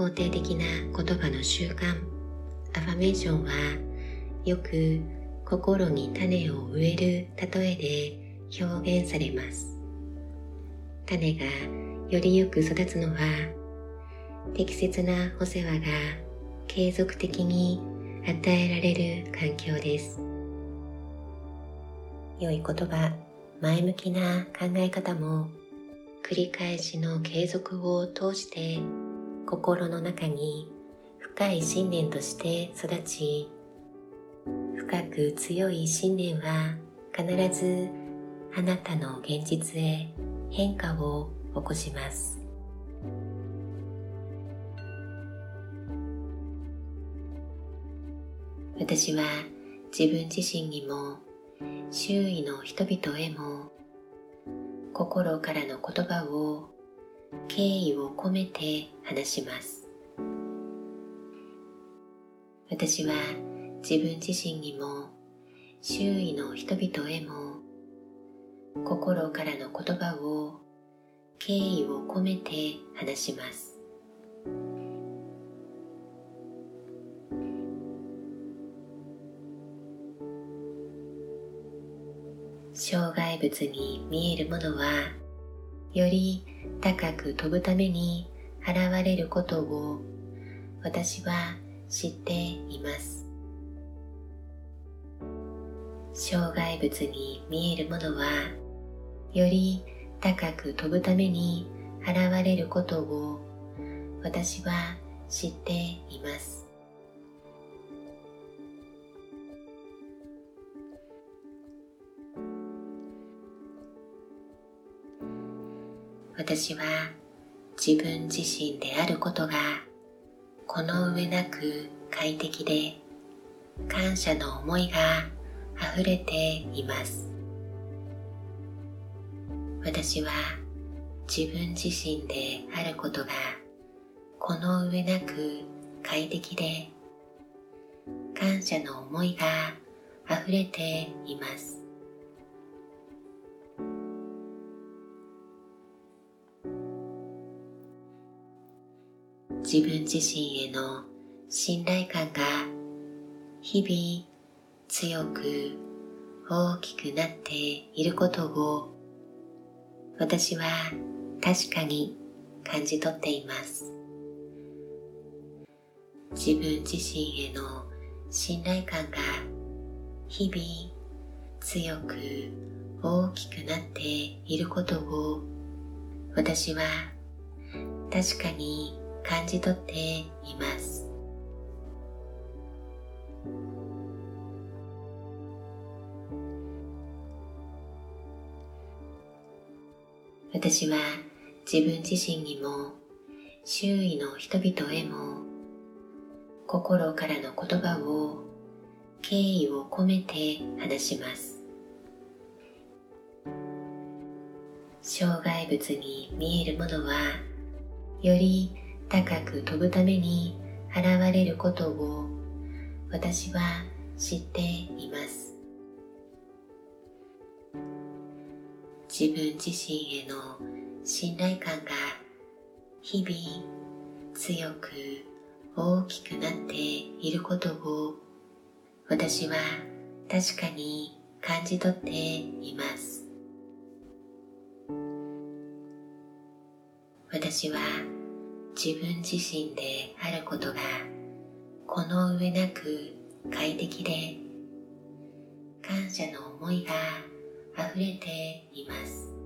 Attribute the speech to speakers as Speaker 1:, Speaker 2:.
Speaker 1: 肯定的な言葉の習慣。アファメーションはよく心に種を植える例えで表現されます。種がよりよく育つのは適切なお世話が継続的に与えられる環境です。良い言葉前向きな考え方も繰り返しの継続を通して心の中に深い信念として育ち深く強い信念は必ずあなたの現実へ変化を起こします。私は自分自身にも周囲の人々へも心からの言葉を敬意を込めて話します。私は自分自身にも周囲の人々へも心からの言葉を敬意を込めて話します。障害物に見えるものはより高く飛ぶために現れることを私は知っています。障害物に見えるものはより高く飛ぶために現れることを私は知っています。私は自分自身であることがこの上なく快適で感謝の思いが溢れています。私は自分自身であることがこの上なく快適で感謝の思いが溢れています。自分自身への信頼感が日々強く大きくなっていることを私は確かに感じ取っています。自分自身への信頼感が日々強く大きくなっていることを私は確かに感じ取っています。私は自分自身にも周囲の人々へも心からの言葉を敬意を込めて話します。障害物に見えるものはより高く飛ぶために現れることを私は知っています。自分自身への信頼感が日々強く大きくなっていることを私は確かに感じ取っています。私は自分自身であることがこの上なく快適で感謝の思いが溢れています。